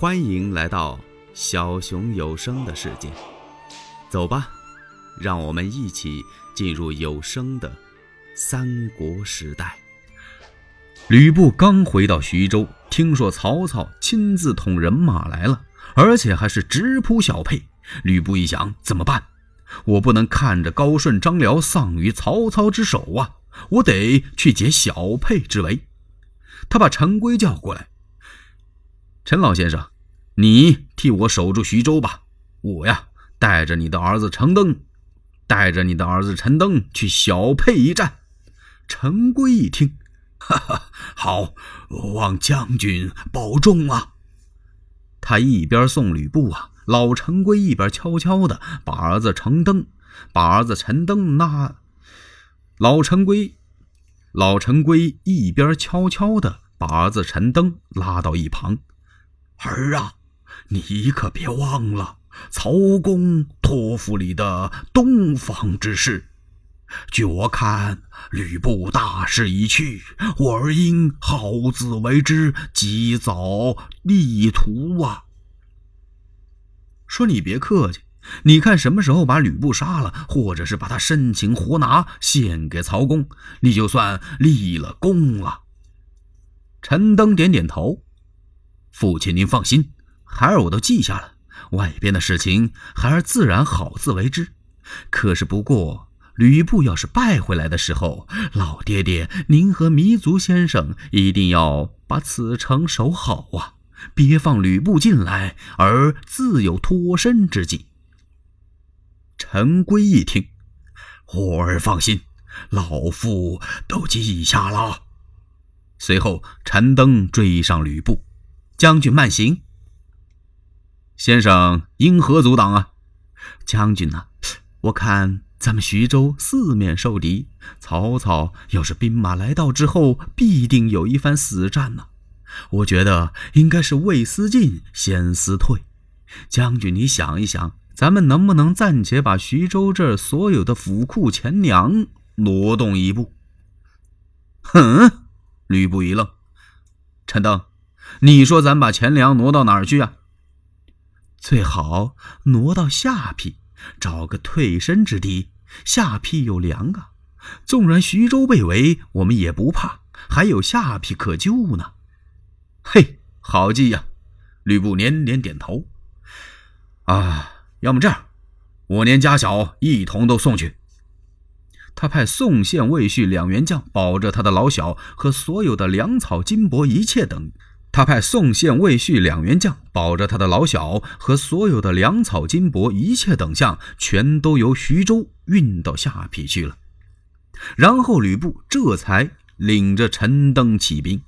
欢迎来到小熊有声的世界，走吧，让我们一起进入有声的三国时代。吕布刚回到徐州，听说曹操亲自统人马来了，而且还是直扑小沛。吕布一想，怎么办？我不能看着高顺、张辽丧于曹操之手啊！我得去解小沛之围。他把陈规叫过来。陈老先生，你替我守住徐州吧。我呀，带着你的儿子陈登，带着你的儿子陈登去小沛一战。陈规一听，哈哈，好，望将军保重啊！他一边送吕布啊，老陈规一边悄悄的把儿子陈登，把儿子陈登那老陈规，老陈规一边悄悄的把儿子陈登拉到一旁。儿啊，你可别忘了曹公托付你的东方之事。据我看，吕布大势已去，我儿应好自为之，及早立图啊！说你别客气，你看什么时候把吕布杀了，或者是把他生擒活拿，献给曹公，你就算立了功了。陈登点点头。父亲，您放心，孩儿我都记下了。外边的事情，孩儿自然好自为之。可是不过，吕布要是败回来的时候，老爹爹您和糜竺先生一定要把此城守好啊，别放吕布进来而自有脱身之计。陈规一听，霍儿放心，老夫都记下了。随后，陈登追上吕布。将军慢行。先生因何阻挡啊？将军呐，我看咱们徐州四面受敌，曹操要是兵马来到之后，必定有一番死战呢。我觉得应该是未思进先思退。将军，你想一想，咱们能不能暂且把徐州这儿所有的府库钱粮挪动一步？哼！吕布一愣，陈登。你说咱把钱粮挪到哪儿去啊？最好挪到下邳，找个退身之地。下邳有粮啊，纵然徐州被围，我们也不怕，还有下邳可救呢。嘿，好计呀！吕布连连点头。啊，要么这样，我连家小一同都送去。他派宋宪魏续两员将保着他的老小和所有的粮草、金帛一切等。他派宋宪魏续两员将保着他的老小和所有的粮草、金帛一切等项，全都由徐州运到下邳去了。然后吕布这才领着陈登起兵。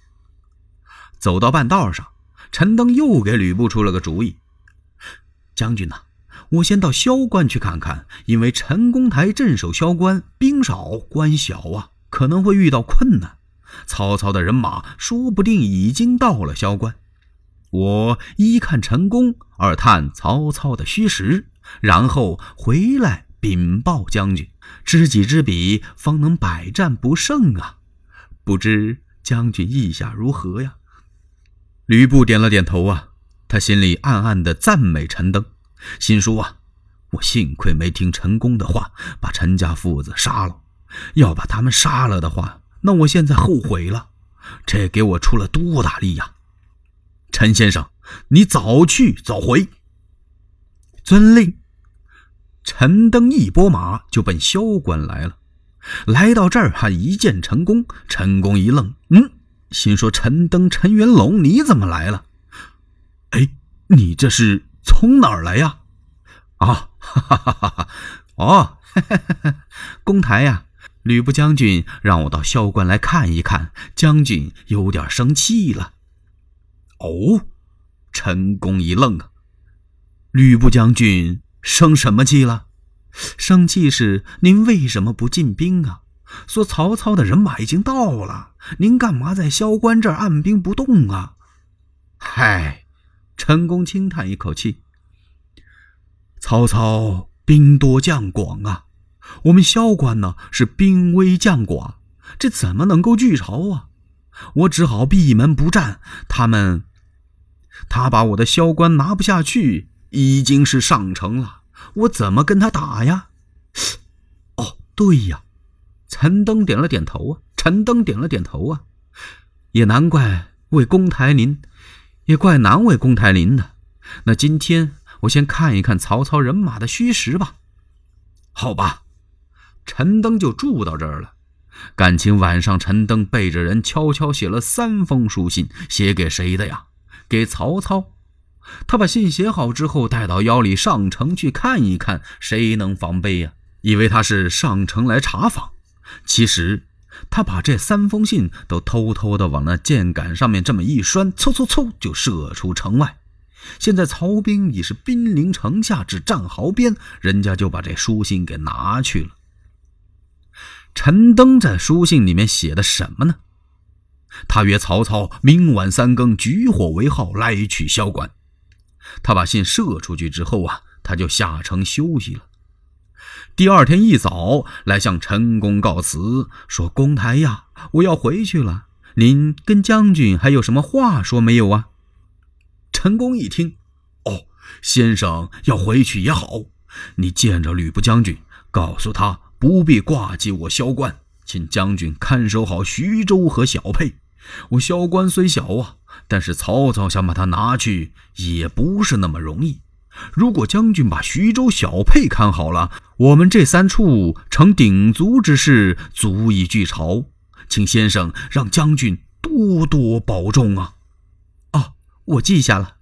走到半道上，陈登又给吕布出了个主意：“将军呐，我先到萧关去看看，因为陈公台镇守萧关，兵少关小啊，可能会遇到困难。”曹操的人马说不定已经到了萧关，我一看陈宫，二探曹操的虚实，然后回来禀报将军，知己知彼，方能百战不胜啊！不知将军意下如何呀？吕布点了点头啊，他心里暗暗的赞美陈登，心说啊，我幸亏没听陈宫的话，把陈家父子杀了，要把他们杀了的话。那我现在后悔了，这给我出了多大力呀！陈先生，你早去早回。遵令。陈登一拨马就奔萧关来了。来到这儿，他一见陈宫，陈宫一愣，嗯，心说：陈登、陈元龙，你怎么来了？哎，你这是从哪儿来呀？啊，哈哈哈哈哈！哦，公台呀。吕布将军让我到萧关来看一看，将军有点生气了。哦，陈宫一愣啊，吕布将军生什么气了？生气是您为什么不进兵啊？说曹操的人马已经到了，您干嘛在萧关这儿按兵不动啊？嗨，陈宫轻叹一口气，曹操兵多将广啊。我们萧关呢是兵微将寡，这怎么能够拒曹啊？我只好闭门不战。他们，他把我的萧关拿不下去，已经是上乘了，我怎么跟他打呀？哦，对呀，陈登点了点头啊，陈登点了点头啊，也难怪为公台您，也怪难为公台您的。那今天我先看一看曹操人马的虚实吧。好吧，陈登就住到这儿了。感情晚上陈登背着人悄悄写了三封书信，写给谁的呀？给曹操。他把信写好之后，带到腰里上城去看一看，谁能防备呀？以为他是上城来查访，其实他把这三封信都偷偷的往那箭杆上面这么一拴，嗖嗖嗖就射出城外。现在曹兵已是兵临城下，只战壕边，人家就把这书信给拿去了。陈登在书信里面写的什么呢？他约曹操明晚三更举火为号来取萧关。他把信射出去之后啊，他就下城休息了。第二天一早来向陈宫告辞，说：“公台呀，我要回去了。您跟将军还有什么话说没有啊？”陈宫一听，哦，先生要回去也好，你见着吕布将军，告诉他不必挂记我萧关，请将军看守好徐州和小沛。我萧关虽小啊，但是曹操想把他拿去也不是那么容易。如果将军把徐州、小沛看好了，我们这三处成鼎足之势，足以拒曹。请先生让将军多多保重啊！哦，我记下了。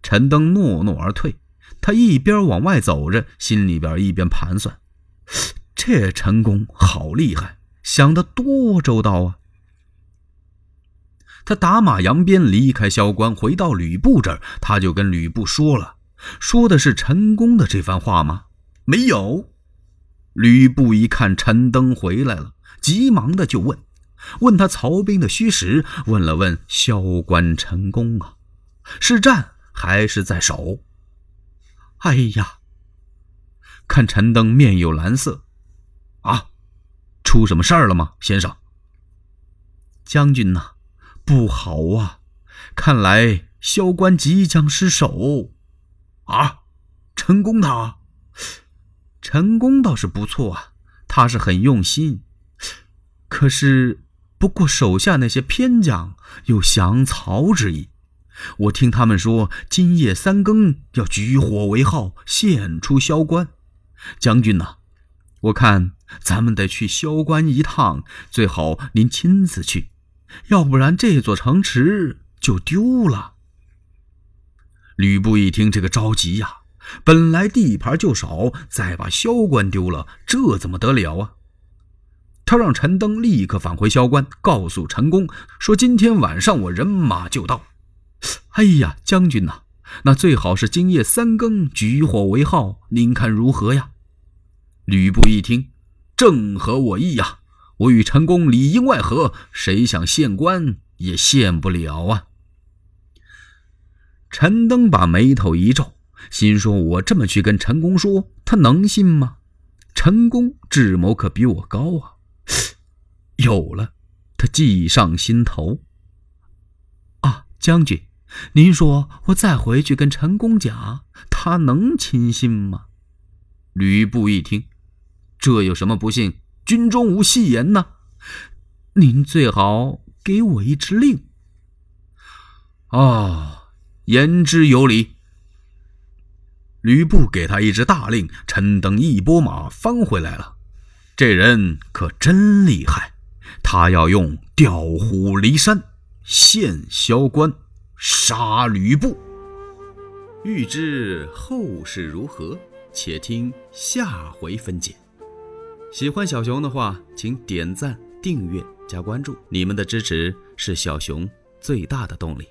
陈登诺诺而退。他一边往外走着，心里边一边盘算：这陈宫好厉害，想得多周到啊！他打马扬鞭离开萧关，回到吕布这儿，他就跟吕布说了，说的是陈宫的这番话吗？没有。吕布一看陈登回来了，急忙的就问，问他曹兵的虚实，问了问萧关陈宫啊，是战还是在守？哎呀，看陈登面有蓝色，啊，出什么事儿了吗，先生？将军呐。不好啊！看来萧关即将失守。啊，陈功他，陈功倒是不错啊，他是很用心。可是，不过手下那些偏将有降曹之意。我听他们说，今夜三更要举火为号，献出萧关。将军呐，我看咱们得去萧关一趟，最好您亲自去。要不然这座城池就丢了。吕布一听这个着急呀，本来地盘就少，再把萧关丢了，这怎么得了啊？他让陈登立刻返回萧关，告诉陈宫说：“今天晚上我人马就到。”哎呀，将军呐，那最好是今夜三更举火为号，您看如何呀？吕布一听，正合我意呀。我与陈宫里应外合，谁想献官也献不了啊！陈登把眉头一皱，心说：“我这么去跟陈宫说，他能信吗？陈宫智谋可比我高啊！” 有了，他计上心头。啊，将军，您说我再回去跟陈宫讲，他能亲信吗？吕布一听，这有什么不信？军中无戏言呢，您最好给我一支令。哦，言之有理。吕布给他一支大令，陈登一拨马翻回来了。这人可真厉害，他要用调虎离山，陷萧关，杀吕布。欲知后事如何，且听下回分解。喜欢小熊的话，请点赞、订阅、加关注，你们的支持是小熊最大的动力。